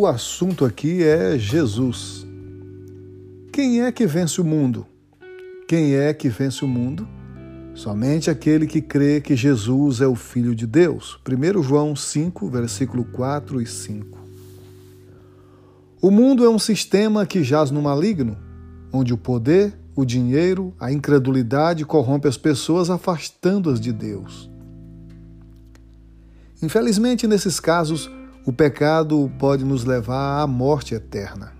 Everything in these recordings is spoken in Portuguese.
O assunto aqui é Jesus. Quem é que vence o mundo? Quem é que vence o mundo? Somente aquele que crê que Jesus é o Filho de Deus. 1 João 5, versículo 4 e 5. O mundo é um sistema que jaz no maligno, onde o poder, o dinheiro, a incredulidade corrompe as pessoas, afastando-as de Deus. Infelizmente, nesses casos, o pecado pode nos levar à morte eterna.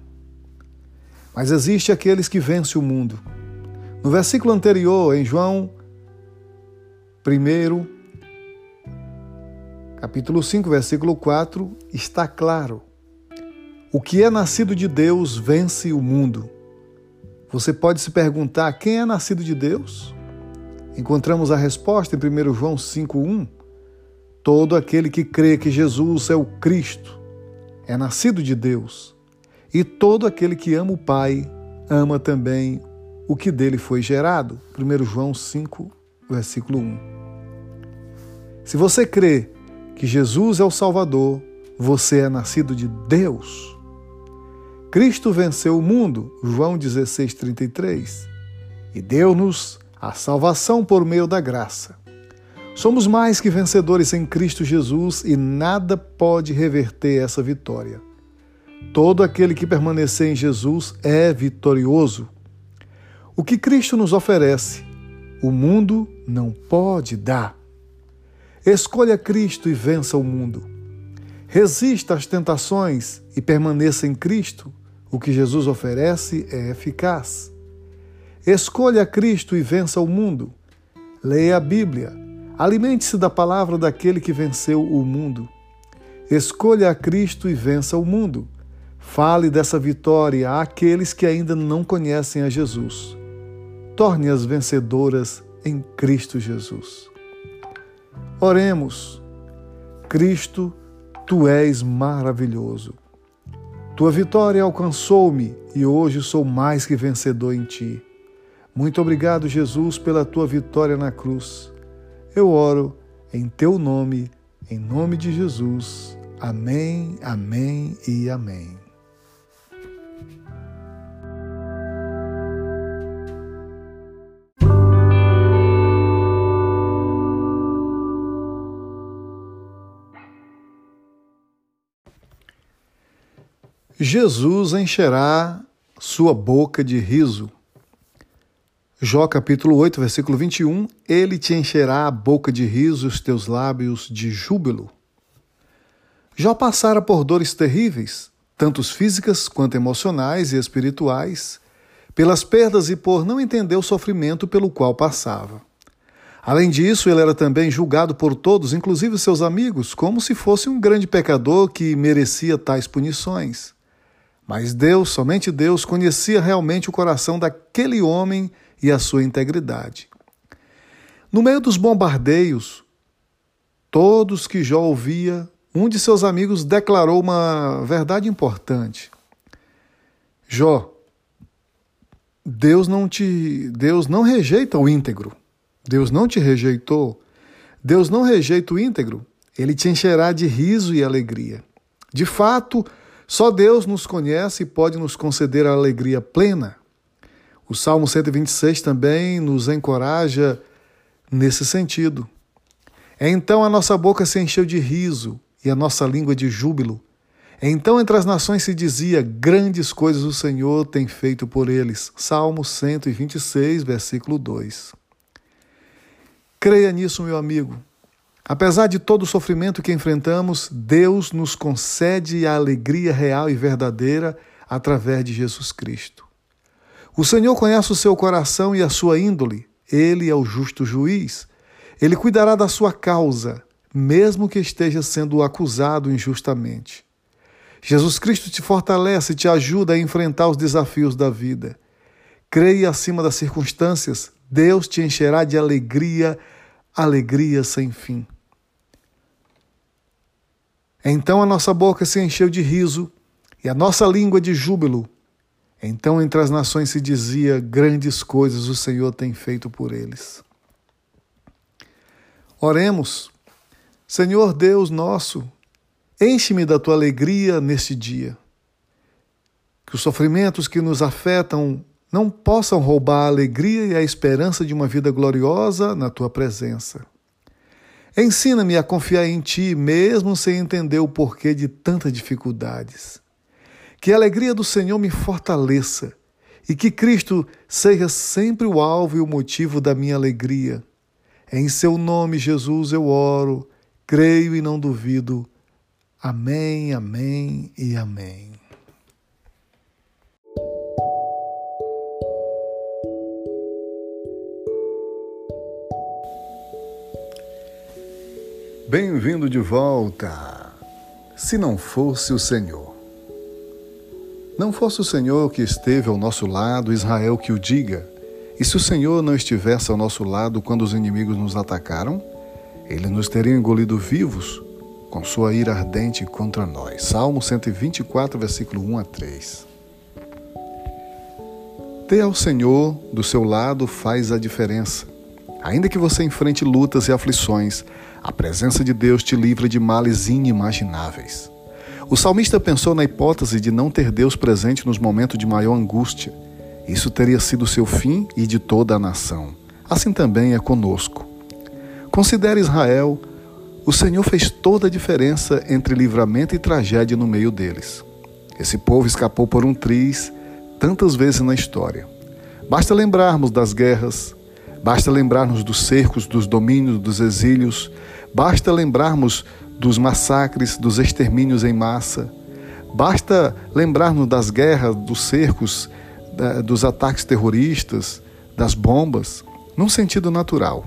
Mas existe aqueles que vencem o mundo. No versículo anterior, em João 1, capítulo 5, versículo 4, está claro: o que é nascido de Deus vence o mundo. Você pode se perguntar: quem é nascido de Deus? Encontramos a resposta em 1 João 5,1. Todo aquele que crê que Jesus é o Cristo é nascido de Deus, e todo aquele que ama o Pai ama também o que dele foi gerado. 1 João 5, versículo 1. Se você crê que Jesus é o Salvador, você é nascido de Deus. Cristo venceu o mundo, João 16, 33, e deu-nos a salvação por meio da graça. Somos mais que vencedores em Cristo Jesus e nada pode reverter essa vitória. Todo aquele que permanecer em Jesus é vitorioso. O que Cristo nos oferece, o mundo não pode dar. Escolha Cristo e vença o mundo. Resista às tentações e permaneça em Cristo. O que Jesus oferece é eficaz. Escolha Cristo e vença o mundo. Leia a Bíblia Alimente-se da palavra daquele que venceu o mundo. Escolha a Cristo e vença o mundo. Fale dessa vitória àqueles que ainda não conhecem a Jesus. Torne-as vencedoras em Cristo Jesus. Oremos. Cristo, tu és maravilhoso. Tua vitória alcançou-me e hoje sou mais que vencedor em ti. Muito obrigado, Jesus, pela tua vitória na cruz. Eu oro em teu nome, em nome de Jesus. Amém, amém e amém. Jesus encherá sua boca de riso. Jó capítulo 8, versículo 21, ele te encherá a boca de riso e os teus lábios de júbilo. Jó passara por dores terríveis, tanto físicas quanto emocionais e espirituais, pelas perdas e por não entender o sofrimento pelo qual passava. Além disso, ele era também julgado por todos, inclusive seus amigos, como se fosse um grande pecador que merecia tais punições. Mas Deus, somente Deus, conhecia realmente o coração daquele homem e a sua integridade. No meio dos bombardeios, todos que Jó ouvia, um de seus amigos declarou uma verdade importante. Jó, Deus não te, Deus não rejeita o íntegro. Deus não te rejeitou. Deus não rejeita o íntegro. Ele te encherá de riso e alegria. De fato, só Deus nos conhece e pode nos conceder a alegria plena. O Salmo 126 também nos encoraja nesse sentido. Então a nossa boca se encheu de riso e a nossa língua de júbilo. Então entre as nações se dizia: Grandes coisas o Senhor tem feito por eles. Salmo 126, versículo 2. Creia nisso, meu amigo. Apesar de todo o sofrimento que enfrentamos, Deus nos concede a alegria real e verdadeira através de Jesus Cristo. O Senhor conhece o seu coração e a sua índole. Ele é o justo juiz. Ele cuidará da sua causa, mesmo que esteja sendo acusado injustamente. Jesus Cristo te fortalece e te ajuda a enfrentar os desafios da vida. Creia acima das circunstâncias, Deus te encherá de alegria, alegria sem fim. Então a nossa boca se encheu de riso e a nossa língua de júbilo então entre as nações se dizia: grandes coisas o Senhor tem feito por eles. Oremos, Senhor Deus nosso, Enche-me da tua alegria neste dia. Que os sofrimentos que nos afetam não possam roubar a alegria e a esperança de uma vida gloriosa na tua presença. Ensina-me a confiar em ti, mesmo sem entender o porquê de tantas dificuldades. Que a alegria do Senhor me fortaleça e que Cristo seja sempre o alvo e o motivo da minha alegria. Em seu nome, Jesus, eu oro, creio e não duvido. Amém, amém e amém. Bem-vindo de volta. Se não fosse o Senhor. Não fosse o Senhor que esteve ao nosso lado, Israel que o diga. E se o Senhor não estivesse ao nosso lado quando os inimigos nos atacaram, ele nos teria engolido vivos com sua ira ardente contra nós. Salmo 124, versículo 1 a 3. Ter ao Senhor do seu lado faz a diferença. Ainda que você enfrente lutas e aflições, a presença de Deus te livra de males inimagináveis. O salmista pensou na hipótese de não ter Deus presente nos momentos de maior angústia. Isso teria sido seu fim e de toda a nação. Assim também é conosco. Considere Israel o Senhor fez toda a diferença entre livramento e tragédia no meio deles. Esse povo escapou por um triz tantas vezes na história. Basta lembrarmos das guerras, basta lembrarmos dos cercos, dos domínios, dos exílios, basta lembrarmos dos massacres, dos extermínios em massa, basta lembrarmos das guerras, dos cercos, dos ataques terroristas, das bombas, num sentido natural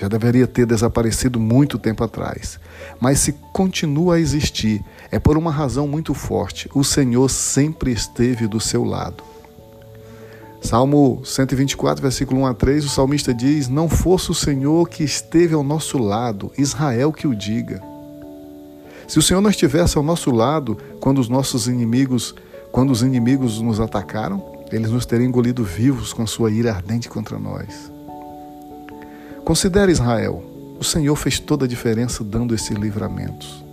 já deveria ter desaparecido muito tempo atrás. Mas se continua a existir, é por uma razão muito forte: o Senhor sempre esteve do seu lado. Salmo 124, versículo 1 a 3, o salmista diz: Não fosse o Senhor que esteve ao nosso lado, Israel que o diga. Se o Senhor não estivesse ao nosso lado quando os nossos inimigos, quando os inimigos nos atacaram, eles nos teriam engolido vivos com sua ira ardente contra nós. Considere Israel. O Senhor fez toda a diferença dando esses livramentos.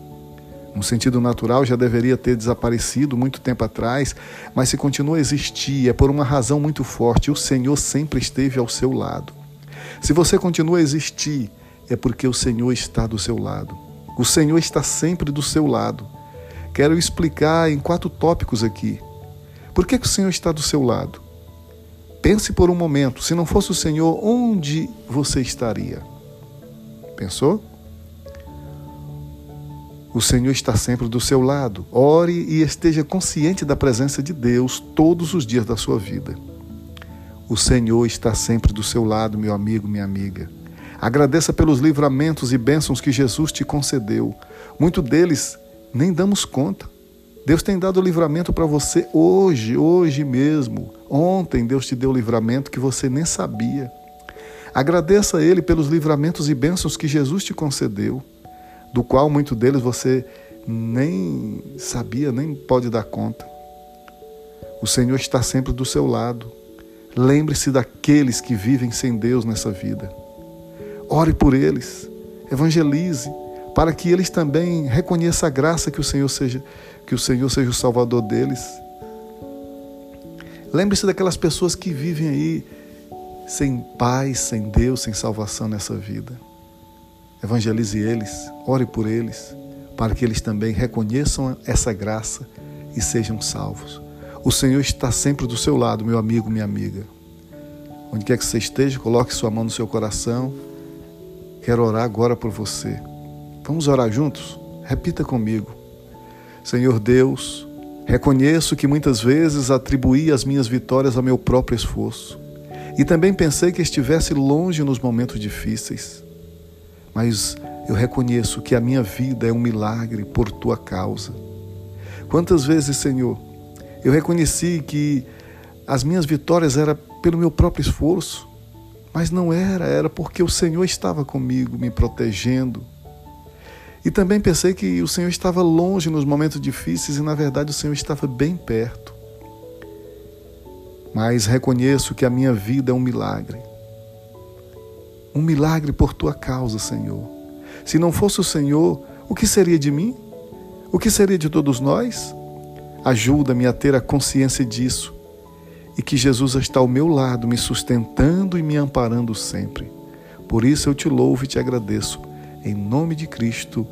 No sentido natural, já deveria ter desaparecido muito tempo atrás, mas se continua a existir, é por uma razão muito forte: o Senhor sempre esteve ao seu lado. Se você continua a existir, é porque o Senhor está do seu lado. O Senhor está sempre do seu lado. Quero explicar em quatro tópicos aqui. Por que, que o Senhor está do seu lado? Pense por um momento: se não fosse o Senhor, onde você estaria? Pensou? O Senhor está sempre do seu lado. Ore e esteja consciente da presença de Deus todos os dias da sua vida. O Senhor está sempre do seu lado, meu amigo, minha amiga. Agradeça pelos livramentos e bênçãos que Jesus te concedeu. Muito deles nem damos conta. Deus tem dado livramento para você hoje, hoje mesmo. Ontem Deus te deu livramento que você nem sabia. Agradeça a Ele pelos livramentos e bênçãos que Jesus te concedeu, do qual muito deles você nem sabia, nem pode dar conta. O Senhor está sempre do seu lado. Lembre-se daqueles que vivem sem Deus nessa vida. Ore por eles, evangelize, para que eles também reconheçam a graça que o Senhor seja que o Senhor seja o salvador deles. Lembre-se daquelas pessoas que vivem aí sem paz, sem Deus, sem salvação nessa vida. Evangelize eles, ore por eles, para que eles também reconheçam essa graça e sejam salvos. O Senhor está sempre do seu lado, meu amigo, minha amiga. Onde quer que você esteja, coloque sua mão no seu coração. Quero orar agora por você. Vamos orar juntos? Repita comigo. Senhor Deus, reconheço que muitas vezes atribuí as minhas vitórias ao meu próprio esforço e também pensei que estivesse longe nos momentos difíceis. Mas eu reconheço que a minha vida é um milagre por tua causa. Quantas vezes, Senhor, eu reconheci que as minhas vitórias eram pelo meu próprio esforço, mas não era, era porque o Senhor estava comigo, me protegendo, e também pensei que o Senhor estava longe nos momentos difíceis e, na verdade, o Senhor estava bem perto. Mas reconheço que a minha vida é um milagre. Um milagre por tua causa, Senhor. Se não fosse o Senhor, o que seria de mim? O que seria de todos nós? Ajuda-me a ter a consciência disso e que Jesus está ao meu lado, me sustentando e me amparando sempre. Por isso eu te louvo e te agradeço. Em nome de Cristo.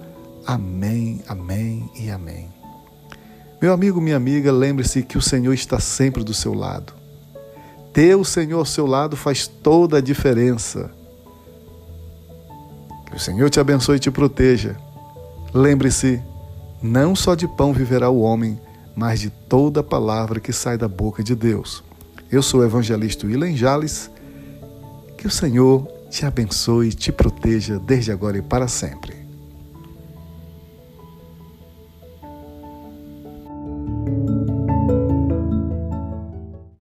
Amém, amém e amém. Meu amigo, minha amiga, lembre-se que o Senhor está sempre do seu lado. Ter o Senhor ao seu lado faz toda a diferença. Que o Senhor te abençoe e te proteja. Lembre-se, não só de pão viverá o homem, mas de toda palavra que sai da boca de Deus. Eu sou o evangelista William Jales. Que o Senhor te abençoe e te proteja desde agora e para sempre.